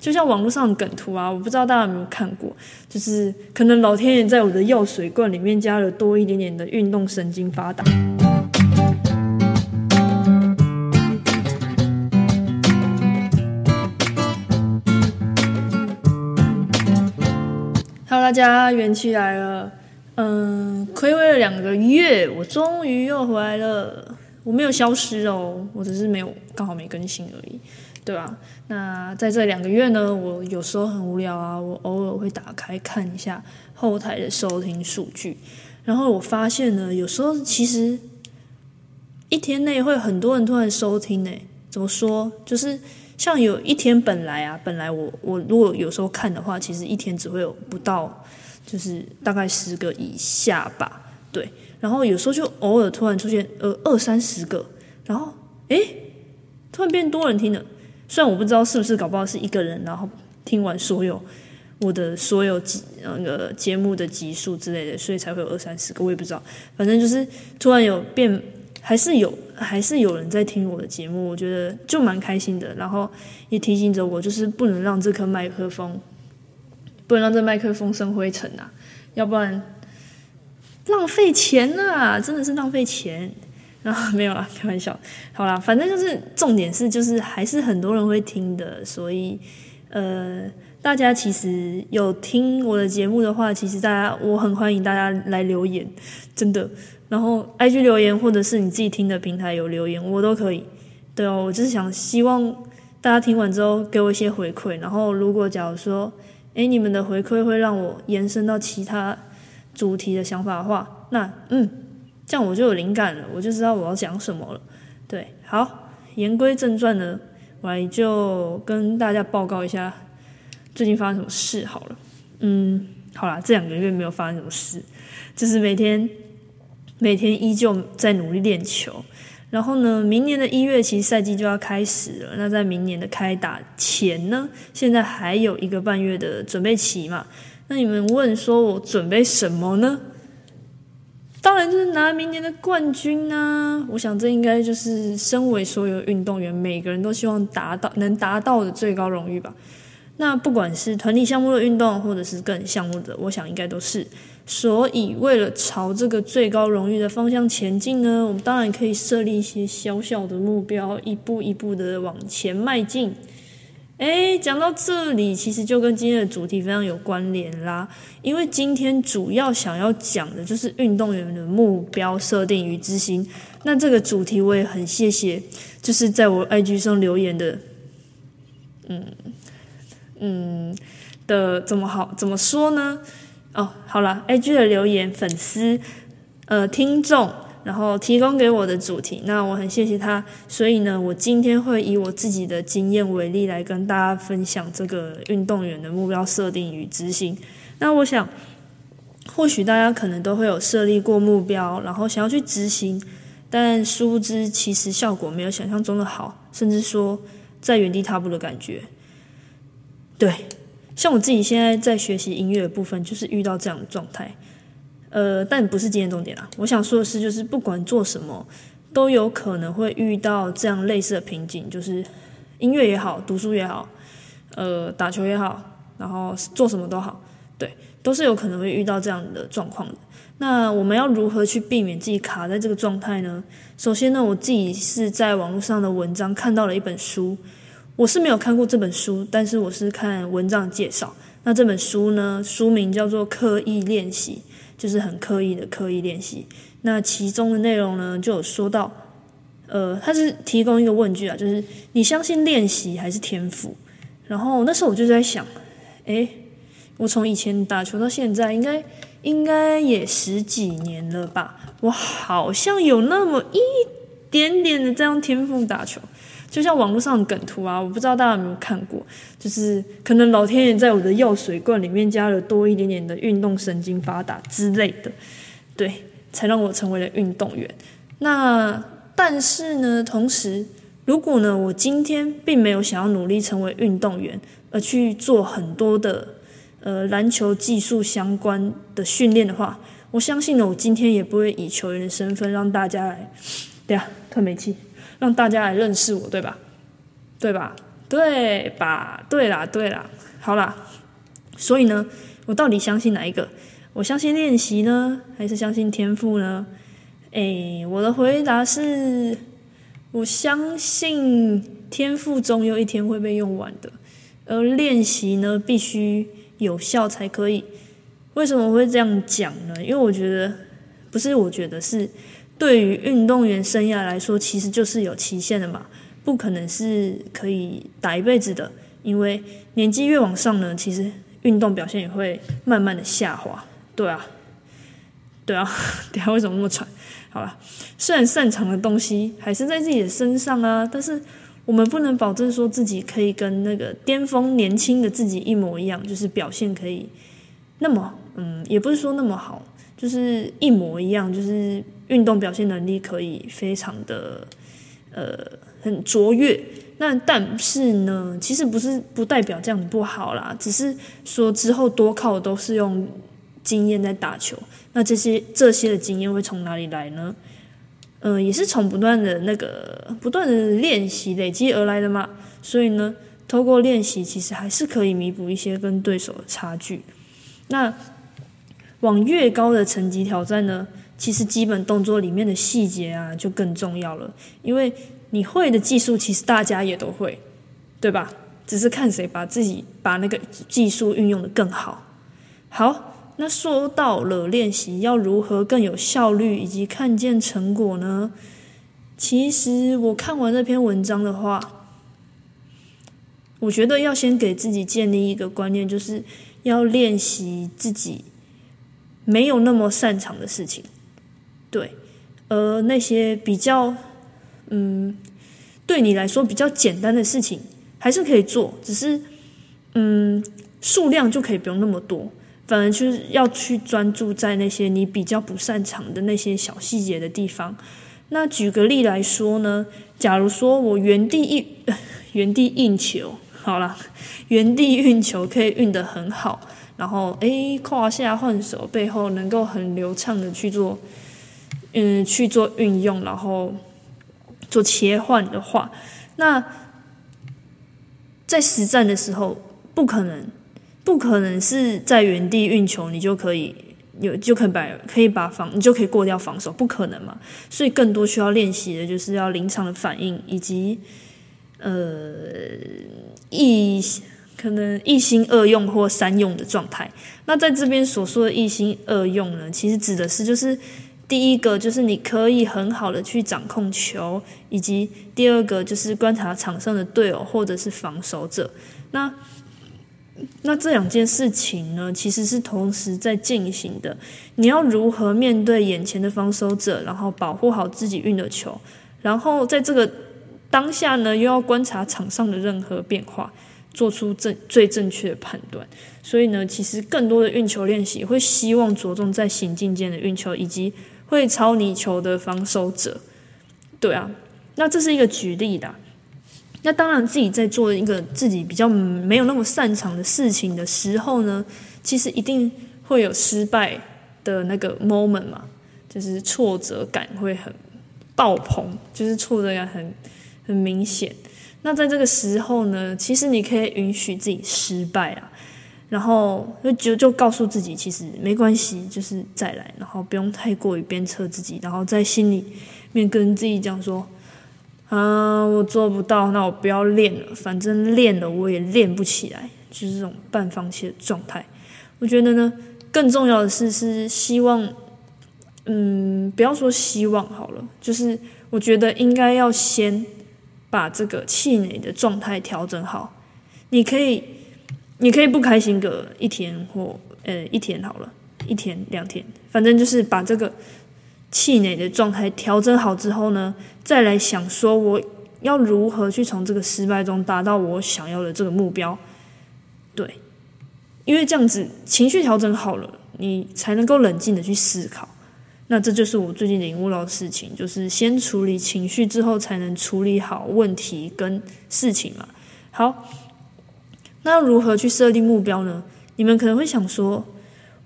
就像网络上的梗图啊，我不知道大家有没有看过，就是可能老天爷在我的药水罐里面加了多一点点的运动神经发达。Hello，大家元气来了。嗯，暌违了两个月，我终于又回来了。我没有消失哦，我只是没有刚好没更新而已，对吧？那在这两个月呢，我有时候很无聊啊，我偶尔会打开看一下后台的收听数据，然后我发现呢，有时候其实一天内会很多人突然收听呢。怎么说？就是像有一天本来啊，本来我我如果有时候看的话，其实一天只会有不到，就是大概十个以下吧，对。然后有时候就偶尔突然出现呃二三十个，然后诶，突然变多人听了。虽然我不知道是不是搞不好是一个人，然后听完所有我的所有集那个节目的集数之类的，所以才会有二三十个，我也不知道。反正就是突然有变，还是有 还是有人在听我的节目，我觉得就蛮开心的。然后也提醒着我，就是不能让这颗麦克风，不能让这麦克风生灰尘啊，要不然浪费钱啊，真的是浪费钱。然 后没有啦，开玩笑。好啦，反正就是重点是，就是还是很多人会听的，所以呃，大家其实有听我的节目的话，其实大家我很欢迎大家来留言，真的。然后 IG 留言，或者是你自己听的平台有留言，我都可以。对哦，我就是想希望大家听完之后给我一些回馈。然后如果假如说，诶，你们的回馈会让我延伸到其他主题的想法的话，那嗯。这样我就有灵感了，我就知道我要讲什么了。对，好，言归正传呢，我来就跟大家报告一下最近发生什么事好了。嗯，好啦，这两个月没有发生什么事，就是每天每天依旧在努力练球。然后呢，明年的一月其实赛季就要开始了。那在明年的开打前呢，现在还有一个半月的准备期嘛。那你们问说我准备什么呢？当然就是拿明年的冠军啊！我想这应该就是身为所有运动员每个人都希望达到能达到的最高荣誉吧。那不管是团体项目的运动，或者是个人项目的，我想应该都是。所以为了朝这个最高荣誉的方向前进呢，我们当然可以设立一些小小的目标，一步一步的往前迈进。哎，讲到这里，其实就跟今天的主题非常有关联啦。因为今天主要想要讲的就是运动员的目标设定与执行。那这个主题我也很谢谢，就是在我 IG 上留言的，嗯嗯的怎么好怎么说呢？哦，好了，IG 的留言粉丝呃听众。然后提供给我的主题，那我很谢谢他，所以呢，我今天会以我自己的经验为例来跟大家分享这个运动员的目标设定与执行。那我想，或许大家可能都会有设立过目标，然后想要去执行，但殊不知其实效果没有想象中的好，甚至说在原地踏步的感觉。对，像我自己现在在学习音乐的部分，就是遇到这样的状态。呃，但不是今天重点啦。我想说的是，就是不管做什么，都有可能会遇到这样类似的瓶颈，就是音乐也好，读书也好，呃，打球也好，然后做什么都好，对，都是有可能会遇到这样的状况的。那我们要如何去避免自己卡在这个状态呢？首先呢，我自己是在网络上的文章看到了一本书，我是没有看过这本书，但是我是看文章介绍。那这本书呢，书名叫做《刻意练习》。就是很刻意的刻意练习，那其中的内容呢，就有说到，呃，他是提供一个问句啊，就是你相信练习还是天赋？然后那时候我就在想，诶，我从以前打球到现在，应该应该也十几年了吧，我好像有那么一点点的这样天赋打球。就像网络上的梗图啊，我不知道大家有没有看过，就是可能老天爷在我的药水罐里面加了多一点点的运动神经发达之类的，对，才让我成为了运动员。那但是呢，同时如果呢，我今天并没有想要努力成为运动员，而去做很多的呃篮球技术相关的训练的话，我相信呢，我今天也不会以球员的身份让大家来，对呀，特没气。让大家来认识我，对吧？对吧？对吧？对啦，对啦，好啦。所以呢，我到底相信哪一个？我相信练习呢，还是相信天赋呢？诶，我的回答是，我相信天赋总有一天会被用完的，而练习呢，必须有效才可以。为什么会这样讲呢？因为我觉得，不是我觉得是，对于运动员生涯来说，其实就是有期限的嘛，不可能是可以打一辈子的。因为年纪越往上呢，其实运动表现也会慢慢的下滑。对啊，对啊，等下为什么那么喘？好了，虽然擅长的东西还是在自己的身上啊，但是我们不能保证说自己可以跟那个巅峰年轻的自己一模一样，就是表现可以那么。嗯，也不是说那么好，就是一模一样，就是运动表现能力可以非常的呃很卓越。那但是呢，其实不是不代表这样不好啦，只是说之后多靠都是用经验在打球。那这些这些的经验会从哪里来呢？嗯，也是从不断的那个不断的练习累积而来的嘛。所以呢，透过练习，其实还是可以弥补一些跟对手的差距。那往越高的层级挑战呢，其实基本动作里面的细节啊就更重要了，因为你会的技术其实大家也都会，对吧？只是看谁把自己把那个技术运用的更好。好，那说到了练习要如何更有效率以及看见成果呢？其实我看完这篇文章的话，我觉得要先给自己建立一个观念，就是要练习自己。没有那么擅长的事情，对，而那些比较，嗯，对你来说比较简单的事情，还是可以做，只是，嗯，数量就可以不用那么多，反而就是要去专注在那些你比较不擅长的那些小细节的地方。那举个例来说呢，假如说我原地一 原地运球，好了，原地运球可以运得很好。然后，诶，胯下换手背后能够很流畅的去做，嗯，去做运用，然后做切换的话，那在实战的时候，不可能，不可能是在原地运球，你就可以有就可以把可以把防，你就可以过掉防守，不可能嘛。所以，更多需要练习的就是要临场的反应，以及呃，一。可能一心二用或三用的状态。那在这边所说的一心二用呢，其实指的是就是第一个就是你可以很好的去掌控球，以及第二个就是观察场上的队友或者是防守者。那那这两件事情呢，其实是同时在进行的。你要如何面对眼前的防守者，然后保护好自己运的球，然后在这个当下呢，又要观察场上的任何变化。做出正最正确的判断，所以呢，其实更多的运球练习会希望着重在行进间的运球，以及会超你球的防守者。对啊，那这是一个举例的。那当然，自己在做一个自己比较没有那么擅长的事情的时候呢，其实一定会有失败的那个 moment 嘛，就是挫折感会很爆棚，就是挫折感很很明显。那在这个时候呢，其实你可以允许自己失败啊，然后就就就告诉自己，其实没关系，就是再来，然后不用太过于鞭策自己，然后在心里面跟自己讲说，啊，我做不到，那我不要练了，反正练了我也练不起来，就是这种半放弃的状态。我觉得呢，更重要的是是希望，嗯，不要说希望好了，就是我觉得应该要先。把这个气馁的状态调整好，你可以，你可以不开心个一天或呃一天好了，一天两天，反正就是把这个气馁的状态调整好之后呢，再来想说我要如何去从这个失败中达到我想要的这个目标，对，因为这样子情绪调整好了，你才能够冷静的去思考。那这就是我最近领悟到的事情，就是先处理情绪之后，才能处理好问题跟事情嘛。好，那如何去设定目标呢？你们可能会想说，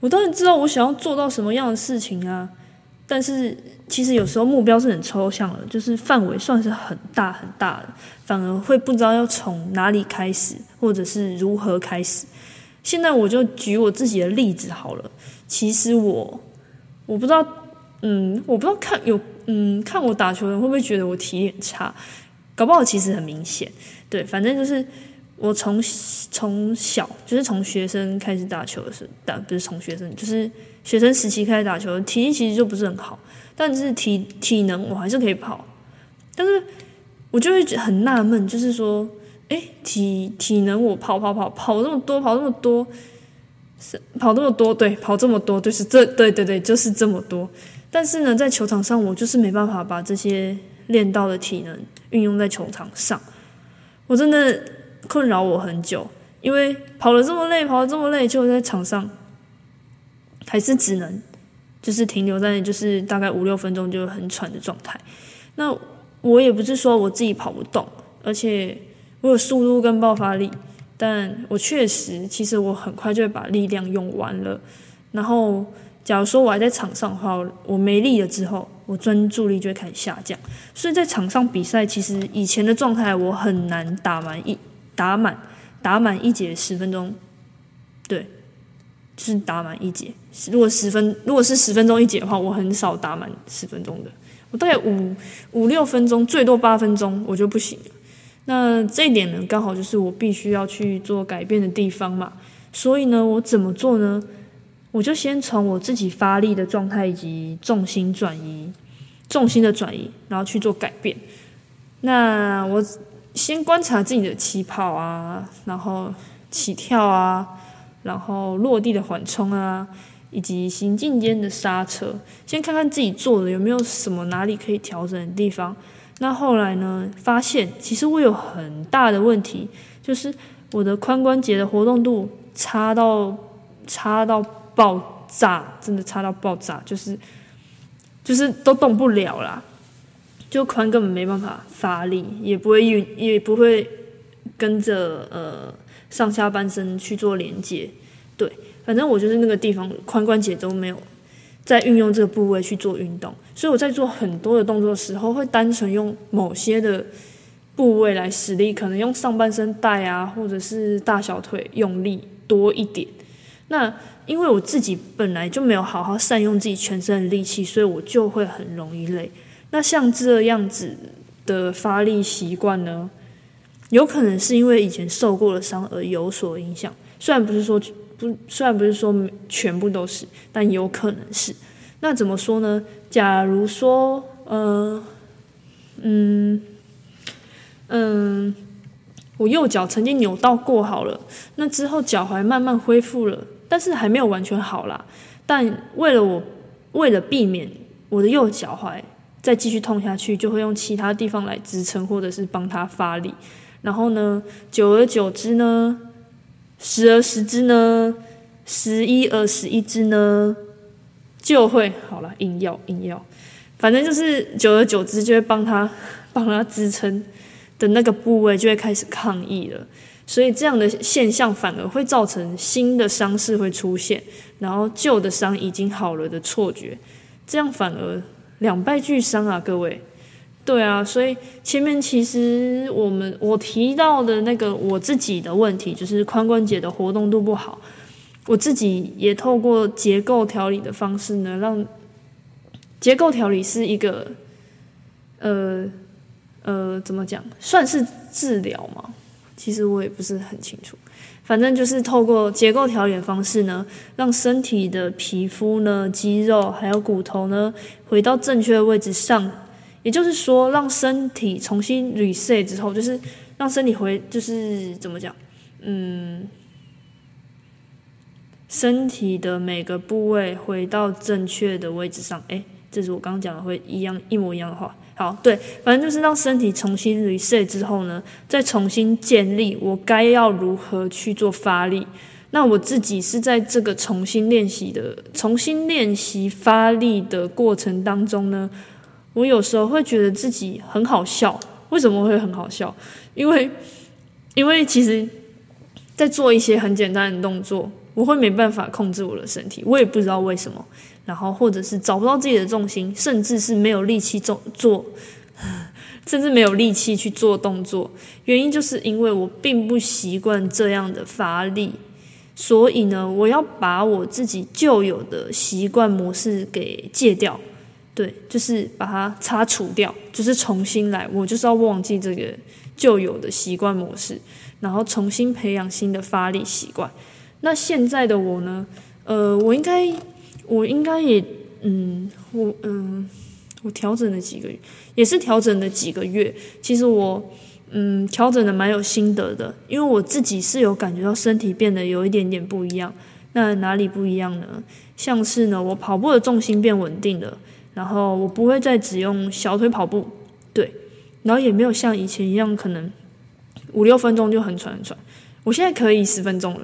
我当然知道我想要做到什么样的事情啊，但是其实有时候目标是很抽象的，就是范围算是很大很大的，反而会不知道要从哪里开始，或者是如何开始。现在我就举我自己的例子好了。其实我我不知道，嗯，我不知道看有嗯看我打球的人会不会觉得我体力很差，搞不好其实很明显。对，反正就是我从从小就是从学生开始打球的时候，打不是从学生就是。学生时期开始打球，体力其实就不是很好，但是体体能我还是可以跑。但是我就会很纳闷，就是说，哎，体体能我跑跑跑跑这么多，跑这么多，是跑这么多，对，跑这么多，就是这，对对对，就是这么多。但是呢，在球场上，我就是没办法把这些练到的体能运用在球场上，我真的困扰我很久，因为跑了这么累，跑了这么累，就在场上。还是只能就是停留在就是大概五六分钟就很喘的状态。那我也不是说我自己跑不动，而且我有速度跟爆发力，但我确实其实我很快就会把力量用完了。然后假如说我还在场上的话，我没力了之后，我专注力就会开始下降。所以在场上比赛，其实以前的状态我很难打满一打满打满一节十分钟，对。就是打满一节，如果十分，如果是十分钟一节的话，我很少打满十分钟的，我大概五五六分钟，最多八分钟，我就不行了。那这一点呢，刚好就是我必须要去做改变的地方嘛。所以呢，我怎么做呢？我就先从我自己发力的状态以及重心转移、重心的转移，然后去做改变。那我先观察自己的起跑啊，然后起跳啊。然后落地的缓冲啊，以及行进间的刹车，先看看自己做的有没有什么哪里可以调整的地方。那后来呢，发现其实我有很大的问题，就是我的髋关节的活动度差到差到爆炸，真的差到爆炸，就是就是都动不了啦，就髋根本没办法发力，也不会运，也不会跟着呃。上下半身去做连接，对，反正我就是那个地方髋关节都没有在运用这个部位去做运动，所以我在做很多的动作时候，会单纯用某些的部位来使力，可能用上半身带啊，或者是大小腿用力多一点。那因为我自己本来就没有好好善用自己全身的力气，所以我就会很容易累。那像这样子的发力习惯呢？有可能是因为以前受过了伤而有所影响，虽然不是说不，虽然不是说全部都是，但有可能是。那怎么说呢？假如说，呃，嗯，嗯，我右脚曾经扭到过好了，那之后脚踝慢慢恢复了，但是还没有完全好啦。但为了我，为了避免我的右脚踝再继续痛下去，就会用其他地方来支撑，或者是帮他发力。然后呢，久而久之呢，时而时之呢，十一而十一之呢，就会好了。硬要硬要，反正就是久而久之就会帮他 帮他支撑的那个部位就会开始抗议了。所以这样的现象反而会造成新的伤势会出现，然后旧的伤已经好了的错觉，这样反而两败俱伤啊，各位。对啊，所以前面其实我们我提到的那个我自己的问题，就是髋关节的活动度不好。我自己也透过结构调理的方式呢，让结构调理是一个呃呃怎么讲，算是治疗吗？其实我也不是很清楚。反正就是透过结构调理的方式呢，让身体的皮肤呢、肌肉还有骨头呢，回到正确的位置上。也就是说，让身体重新 reset 之后，就是让身体回，就是怎么讲，嗯，身体的每个部位回到正确的位置上。诶，这是我刚刚讲的会一样一模一样的话。好，对，反正就是让身体重新 reset 之后呢，再重新建立我该要如何去做发力。那我自己是在这个重新练习的、重新练习发力的过程当中呢。我有时候会觉得自己很好笑，为什么会很好笑？因为，因为其实，在做一些很简单的动作，我会没办法控制我的身体，我也不知道为什么。然后或者是找不到自己的重心，甚至是没有力气做做，甚至没有力气去做动作。原因就是因为我并不习惯这样的发力，所以呢，我要把我自己旧有的习惯模式给戒掉。对，就是把它擦除掉，就是重新来。我就是要忘记这个旧有的习惯模式，然后重新培养新的发力习惯。那现在的我呢？呃，我应该，我应该也，嗯，我，嗯，我调整了几个月，也是调整了几个月。其实我，嗯，调整的蛮有心得的，因为我自己是有感觉到身体变得有一点点不一样。那哪里不一样呢？像是呢，我跑步的重心变稳定了。然后我不会再只用小腿跑步，对，然后也没有像以前一样可能五六分钟就很喘很喘，我现在可以十分钟了，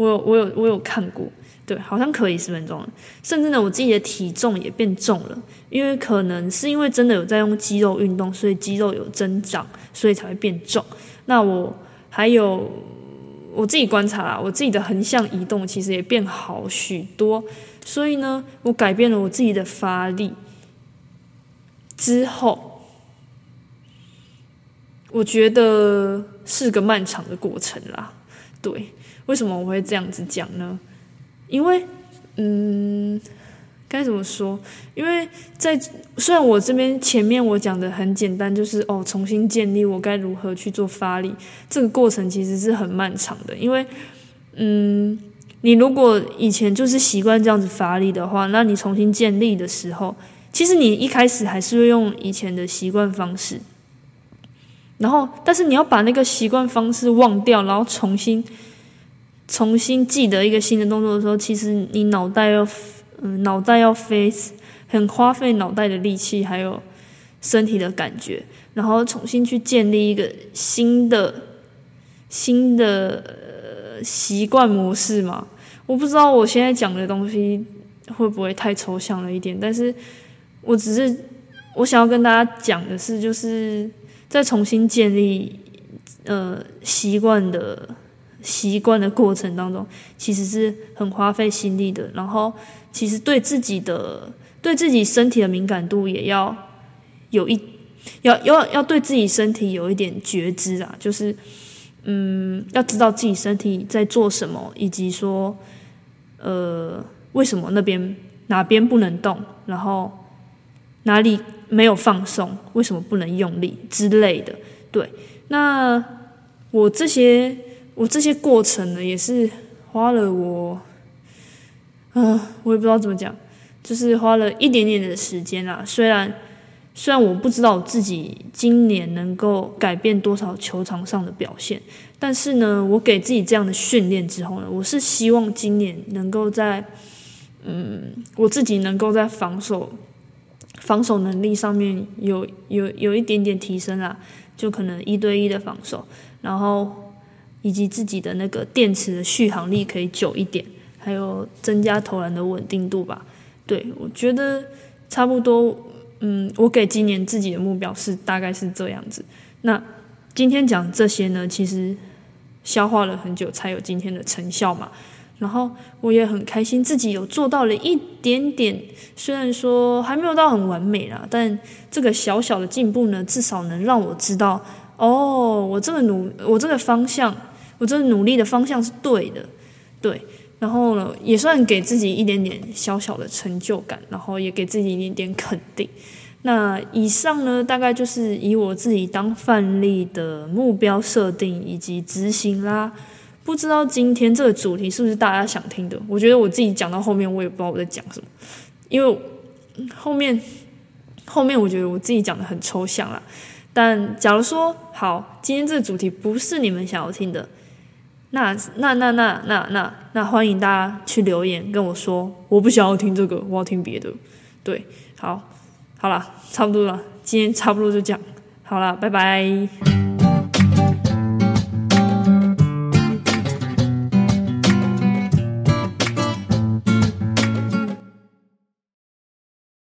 我有我有我有看过，对，好像可以十分钟了，甚至呢我自己的体重也变重了，因为可能是因为真的有在用肌肉运动，所以肌肉有增长，所以才会变重。那我还有我自己观察啦，我自己的横向移动其实也变好许多。所以呢，我改变了我自己的发力之后，我觉得是个漫长的过程啦。对，为什么我会这样子讲呢？因为，嗯，该怎么说？因为在虽然我这边前面我讲的很简单，就是哦，重新建立我该如何去做发力，这个过程其实是很漫长的。因为，嗯。你如果以前就是习惯这样子发力的话，那你重新建立的时候，其实你一开始还是会用以前的习惯方式，然后，但是你要把那个习惯方式忘掉，然后重新重新记得一个新的动作的时候，其实你脑袋要嗯脑袋要飞，很花费脑袋的力气，还有身体的感觉，然后重新去建立一个新的新的呃。习惯模式嘛，我不知道我现在讲的东西会不会太抽象了一点，但是我只是我想要跟大家讲的是，就是在重新建立呃习惯的习惯的过程当中，其实是很花费心力的。然后，其实对自己的对自己身体的敏感度也要有一要要要对自己身体有一点觉知啊，就是。嗯，要知道自己身体在做什么，以及说，呃，为什么那边哪边不能动，然后哪里没有放松，为什么不能用力之类的。对，那我这些我这些过程呢，也是花了我，啊，我也不知道怎么讲，就是花了一点点的时间啦，虽然。虽然我不知道我自己今年能够改变多少球场上的表现，但是呢，我给自己这样的训练之后呢，我是希望今年能够在，嗯，我自己能够在防守防守能力上面有有有一点点提升啦，就可能一对一的防守，然后以及自己的那个电池的续航力可以久一点，还有增加投篮的稳定度吧。对我觉得差不多。嗯，我给今年自己的目标是大概是这样子。那今天讲这些呢，其实消化了很久才有今天的成效嘛。然后我也很开心自己有做到了一点点，虽然说还没有到很完美啦，但这个小小的进步呢，至少能让我知道，哦，我这个努，我这个方向，我这努力的方向是对的，对。然后呢，也算给自己一点点小小的成就感，然后也给自己一点点肯定。那以上呢，大概就是以我自己当范例的目标设定以及执行啦。不知道今天这个主题是不是大家想听的？我觉得我自己讲到后面，我也不知道我在讲什么，因为后面后面我觉得我自己讲的很抽象啦。但假如说好，今天这个主题不是你们想要听的。那那那那那那那欢迎大家去留言跟我说，我不想要听这个，我要听别的。对，好，好了，差不多了，今天差不多就这样，好了，拜拜。